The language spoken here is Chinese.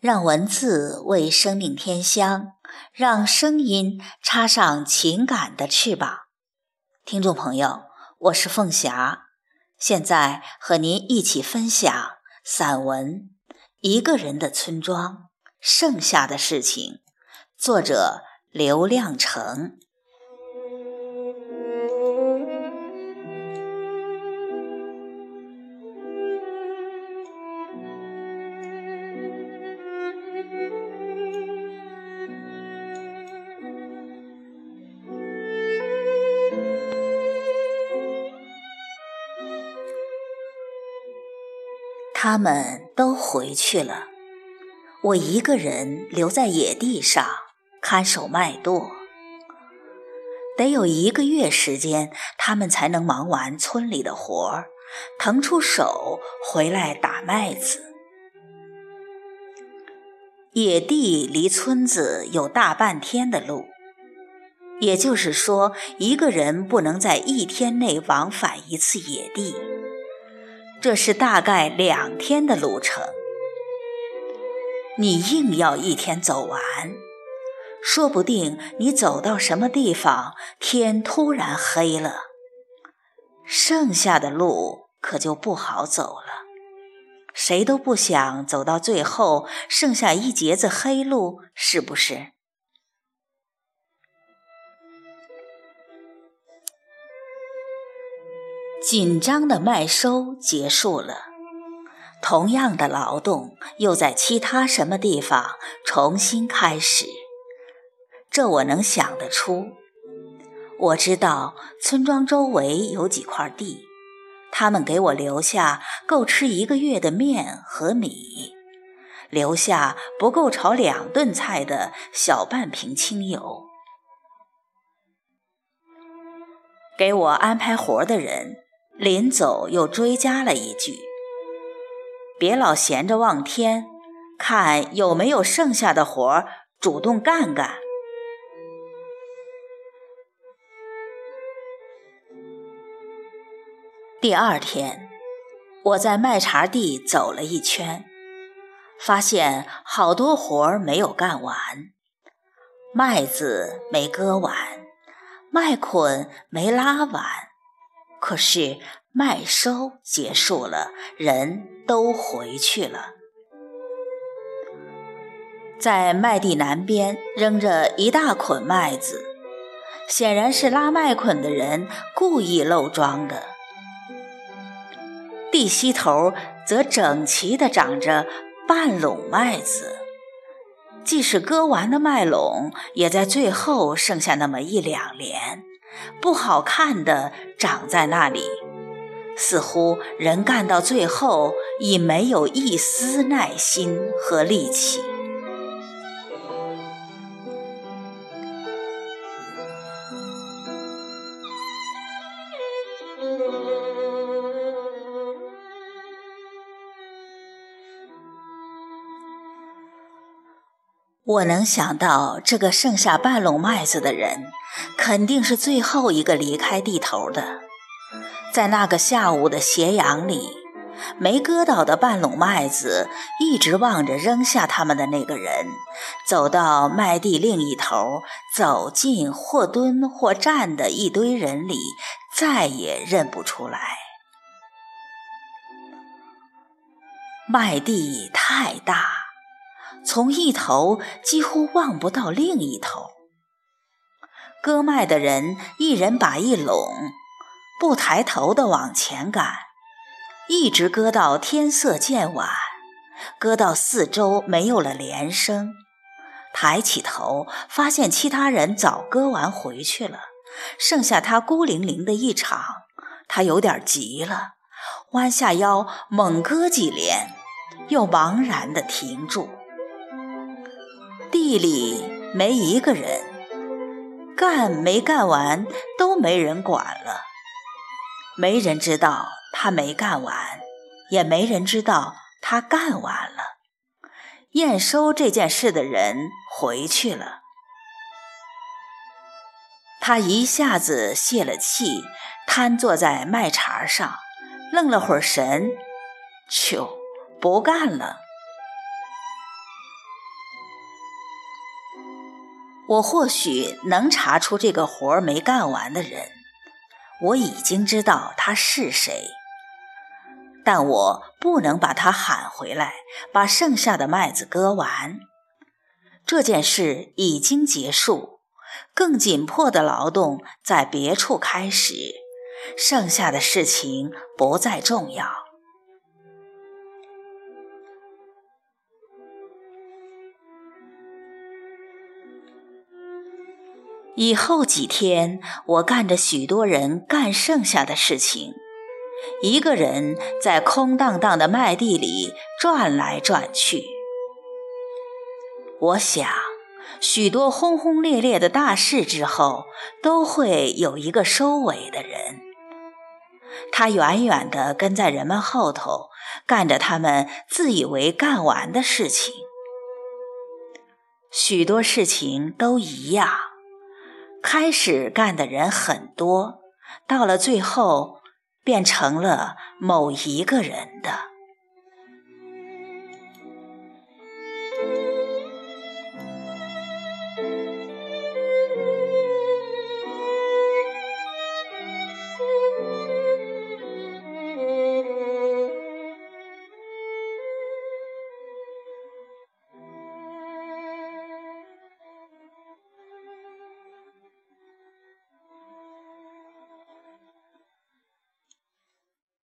让文字为生命添香，让声音插上情感的翅膀。听众朋友，我是凤霞，现在和您一起分享散文《一个人的村庄：剩下的事情》，作者刘亮程。他们都回去了，我一个人留在野地上看守麦垛。得有一个月时间，他们才能忙完村里的活儿，腾出手回来打麦子。野地离村子有大半天的路，也就是说，一个人不能在一天内往返一次野地。这是大概两天的路程，你硬要一天走完，说不定你走到什么地方，天突然黑了，剩下的路可就不好走了。谁都不想走到最后，剩下一截子黑路，是不是？紧张的麦收结束了，同样的劳动又在其他什么地方重新开始。这我能想得出。我知道村庄周围有几块地，他们给我留下够吃一个月的面和米，留下不够炒两顿菜的小半瓶清油。给我安排活的人。临走又追加了一句：“别老闲着望天，看有没有剩下的活儿，主动干干。”第二天，我在麦茬地走了一圈，发现好多活儿没有干完，麦子没割完，麦捆没拉完。可是麦收结束了，人都回去了。在麦地南边扔着一大捆麦子，显然是拉麦捆的人故意漏装的。地西头则整齐地长着半垄麦子，即使割完的麦垄，也在最后剩下那么一两连。不好看的长在那里，似乎人干到最后已没有一丝耐心和力气。我能想到，这个剩下半垄麦子的人，肯定是最后一个离开地头的。在那个下午的斜阳里，没割到的半垄麦子，一直望着扔下他们的那个人，走到麦地另一头，走进或蹲或站的一堆人里，再也认不出来。麦地太大。从一头几乎望不到另一头，割麦的人一人把一垄，不抬头的往前赶，一直割到天色渐晚，割到四周没有了连声。抬起头，发现其他人早割完回去了，剩下他孤零零的一场。他有点急了，弯下腰猛割几连，又茫然地停住。地里没一个人，干没干完都没人管了，没人知道他没干完，也没人知道他干完了。验收这件事的人回去了，他一下子泄了气，瘫坐在麦茬上，愣了会儿神，就不干了。我或许能查出这个活儿没干完的人，我已经知道他是谁，但我不能把他喊回来，把剩下的麦子割完。这件事已经结束，更紧迫的劳动在别处开始，剩下的事情不再重要。以后几天，我干着许多人干剩下的事情，一个人在空荡荡的麦地里转来转去。我想，许多轰轰烈烈的大事之后，都会有一个收尾的人。他远远地跟在人们后头，干着他们自以为干完的事情。许多事情都一样。开始干的人很多，到了最后，变成了某一个人的。